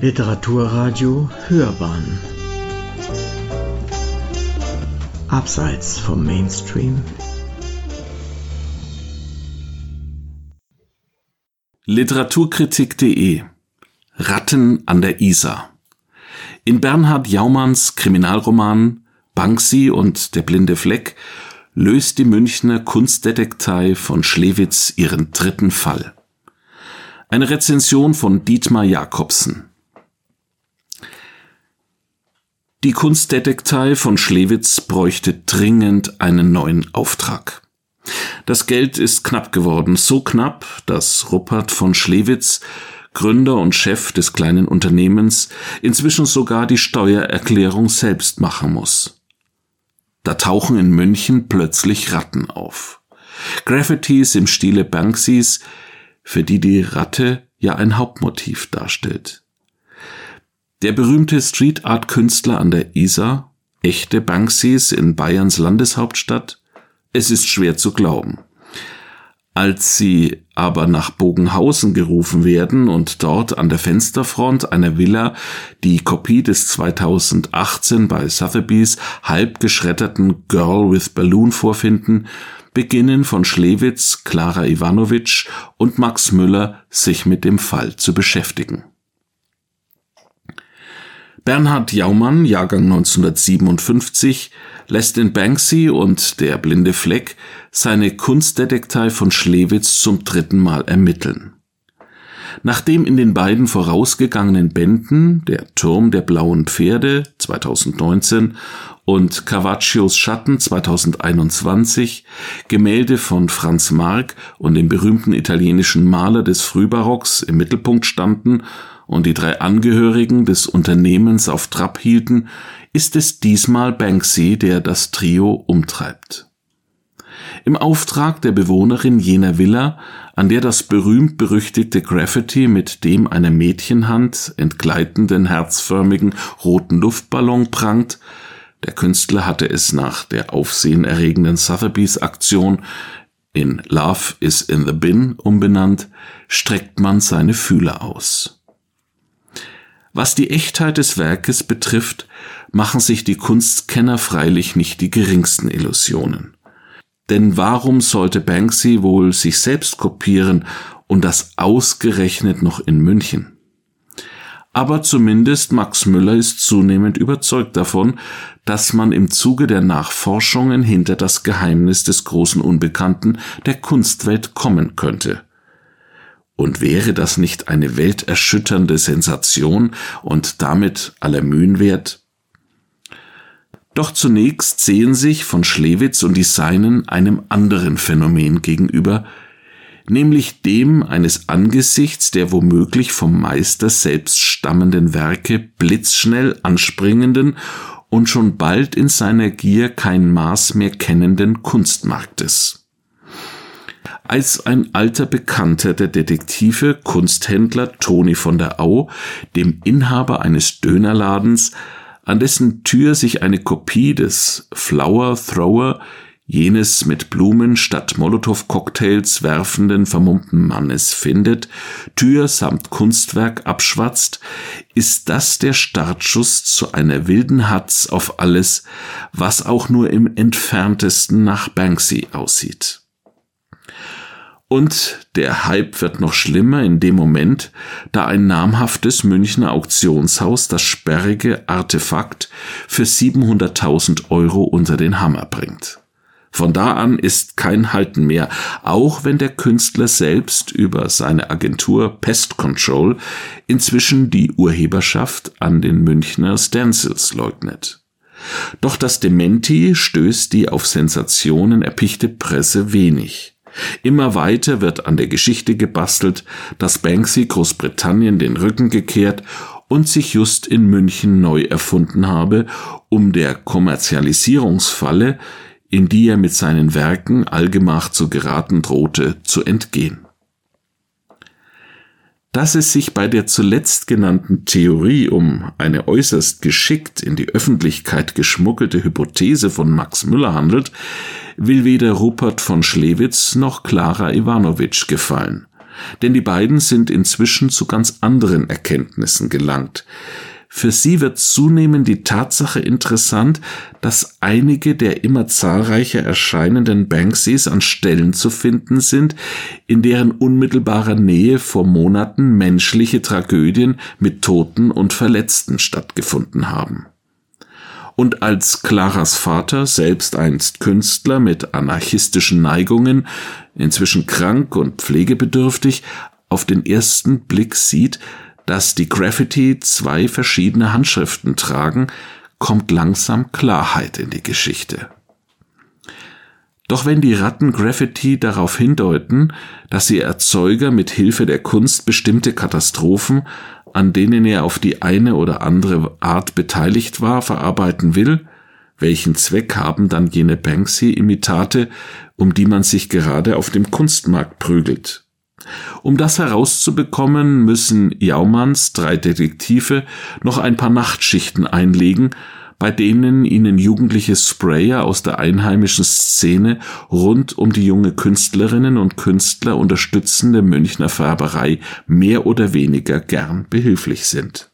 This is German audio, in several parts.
Literaturradio Hörbahn. Abseits vom Mainstream. Literaturkritik.de Ratten an der Isar. In Bernhard Jaumanns Kriminalroman Banksy und der blinde Fleck löst die Münchner Kunstdetektei von Schlewitz ihren dritten Fall. Eine Rezension von Dietmar Jakobsen Die Kunstdetektei von Schlewitz bräuchte dringend einen neuen Auftrag. Das Geld ist knapp geworden, so knapp, dass Ruppert von Schlewitz, Gründer und Chef des kleinen Unternehmens, inzwischen sogar die Steuererklärung selbst machen muss. Da tauchen in München plötzlich Ratten auf. Graffitis im Stile Banksys, für die die Ratte ja ein Hauptmotiv darstellt. Der berühmte Street Art Künstler an der Isar, echte Banksys in Bayerns Landeshauptstadt? Es ist schwer zu glauben. Als sie aber nach Bogenhausen gerufen werden und dort an der Fensterfront einer Villa die Kopie des 2018 bei Sotheby's halb geschredderten Girl with Balloon vorfinden, beginnen von Schlewitz, Klara Ivanovic und Max Müller sich mit dem Fall zu beschäftigen. Bernhard Jaumann, Jahrgang 1957, lässt in Banksy und Der blinde Fleck seine Kunstdetektei von Schlewitz zum dritten Mal ermitteln. Nachdem in den beiden vorausgegangenen Bänden Der Turm der blauen Pferde 2019 und Carvaccios Schatten 2021 Gemälde von Franz Marc und dem berühmten italienischen Maler des Frühbarocks im Mittelpunkt standen und die drei Angehörigen des Unternehmens auf Trab hielten, ist es diesmal Banksy, der das Trio umtreibt. Im Auftrag der Bewohnerin jener Villa, an der das berühmt-berüchtigte Graffiti mit dem einer Mädchenhand entgleitenden herzförmigen roten Luftballon prangt, der Künstler hatte es nach der aufsehenerregenden Sotheby's Aktion in Love is in the Bin umbenannt, streckt man seine Fühler aus. Was die Echtheit des Werkes betrifft, machen sich die Kunstkenner freilich nicht die geringsten Illusionen. Denn warum sollte Banksy wohl sich selbst kopieren und das ausgerechnet noch in München? Aber zumindest Max Müller ist zunehmend überzeugt davon, dass man im Zuge der Nachforschungen hinter das Geheimnis des großen Unbekannten der Kunstwelt kommen könnte. Und wäre das nicht eine welterschütternde Sensation und damit aller Mühen wert? Doch zunächst sehen sich von Schlewitz und die Seinen einem anderen Phänomen gegenüber, nämlich dem eines angesichts der womöglich vom Meister selbst stammenden Werke blitzschnell anspringenden und schon bald in seiner Gier kein Maß mehr kennenden Kunstmarktes. Als ein alter Bekannter der Detektive, Kunsthändler Toni von der Au, dem Inhaber eines Dönerladens, an dessen Tür sich eine Kopie des Flower Thrower, jenes mit Blumen statt Molotow-Cocktails werfenden vermummten Mannes findet, Tür samt Kunstwerk abschwatzt, ist das der Startschuss zu einer wilden Hatz auf alles, was auch nur im entferntesten nach Banksy aussieht. Und der Hype wird noch schlimmer in dem Moment, da ein namhaftes Münchner Auktionshaus das sperrige Artefakt für 700.000 Euro unter den Hammer bringt. Von da an ist kein Halten mehr, auch wenn der Künstler selbst über seine Agentur Pest Control inzwischen die Urheberschaft an den Münchner Stencils leugnet. Doch das Dementi stößt die auf Sensationen erpichte Presse wenig. Immer weiter wird an der Geschichte gebastelt, dass Banksy Großbritannien den Rücken gekehrt und sich just in München neu erfunden habe, um der Kommerzialisierungsfalle, in die er mit seinen Werken allgemach zu geraten drohte, zu entgehen. Dass es sich bei der zuletzt genannten Theorie um eine äußerst geschickt in die Öffentlichkeit geschmuggelte Hypothese von Max Müller handelt, will weder Rupert von Schlewitz noch Klara Ivanovic gefallen. Denn die beiden sind inzwischen zu ganz anderen Erkenntnissen gelangt. Für sie wird zunehmend die Tatsache interessant, dass einige der immer zahlreicher erscheinenden Banksys an Stellen zu finden sind, in deren unmittelbarer Nähe vor Monaten menschliche Tragödien mit Toten und Verletzten stattgefunden haben. Und als Claras Vater, selbst einst Künstler mit anarchistischen Neigungen, inzwischen krank und pflegebedürftig, auf den ersten Blick sieht, dass die Graffiti zwei verschiedene Handschriften tragen, kommt langsam Klarheit in die Geschichte. Doch wenn die Ratten Graffiti darauf hindeuten, dass sie Erzeuger mit Hilfe der Kunst bestimmte Katastrophen, an denen er auf die eine oder andere Art beteiligt war, verarbeiten will, welchen Zweck haben dann jene Banksy-Imitate, um die man sich gerade auf dem Kunstmarkt prügelt? Um das herauszubekommen, müssen Jaumanns drei Detektive noch ein paar Nachtschichten einlegen, bei denen ihnen jugendliche Sprayer aus der einheimischen Szene rund um die junge Künstlerinnen und Künstler unterstützende Münchner Färberei mehr oder weniger gern behilflich sind.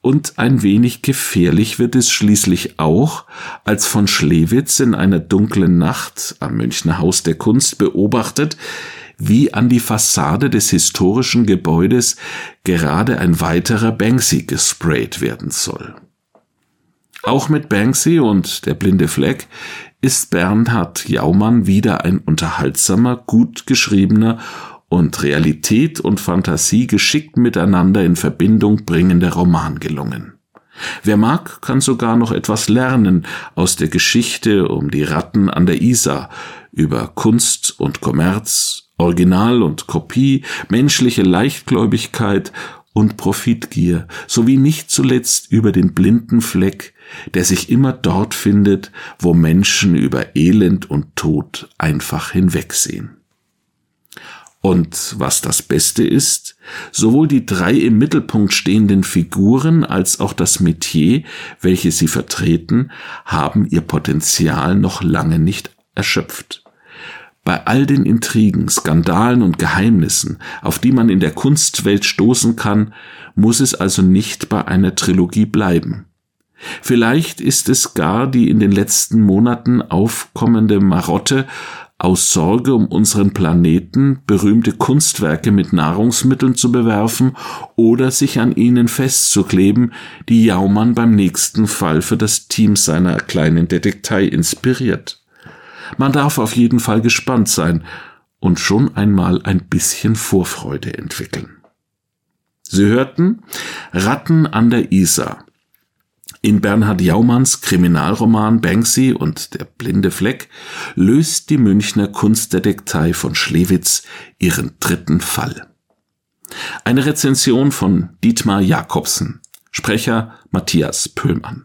Und ein wenig gefährlich wird es schließlich auch, als von Schlewitz in einer dunklen Nacht am Münchner Haus der Kunst beobachtet, wie an die Fassade des historischen Gebäudes gerade ein weiterer Banksy gesprayt werden soll. Auch mit Banksy und der blinde Fleck ist Bernhard Jaumann wieder ein unterhaltsamer, gut geschriebener und Realität und Fantasie geschickt miteinander in Verbindung bringender Roman gelungen. Wer mag, kann sogar noch etwas lernen aus der Geschichte um die Ratten an der Isar über Kunst und Kommerz, Original und Kopie, menschliche Leichtgläubigkeit und Profitgier, sowie nicht zuletzt über den blinden Fleck, der sich immer dort findet, wo Menschen über Elend und Tod einfach hinwegsehen. Und was das Beste ist, sowohl die drei im Mittelpunkt stehenden Figuren als auch das Metier, welches sie vertreten, haben ihr Potenzial noch lange nicht erschöpft. Bei all den Intrigen, Skandalen und Geheimnissen, auf die man in der Kunstwelt stoßen kann, muss es also nicht bei einer Trilogie bleiben. Vielleicht ist es gar die in den letzten Monaten aufkommende Marotte, aus Sorge um unseren Planeten berühmte Kunstwerke mit Nahrungsmitteln zu bewerfen oder sich an ihnen festzukleben, die Jaumann beim nächsten Fall für das Team seiner kleinen Detektei inspiriert. Man darf auf jeden Fall gespannt sein und schon einmal ein bisschen Vorfreude entwickeln. Sie hörten Ratten an der Isar. In Bernhard Jaumanns Kriminalroman Banksy und der blinde Fleck löst die Münchner Kunstdetektei von Schlewitz ihren dritten Fall. Eine Rezension von Dietmar Jakobsen, Sprecher Matthias Pöhlmann.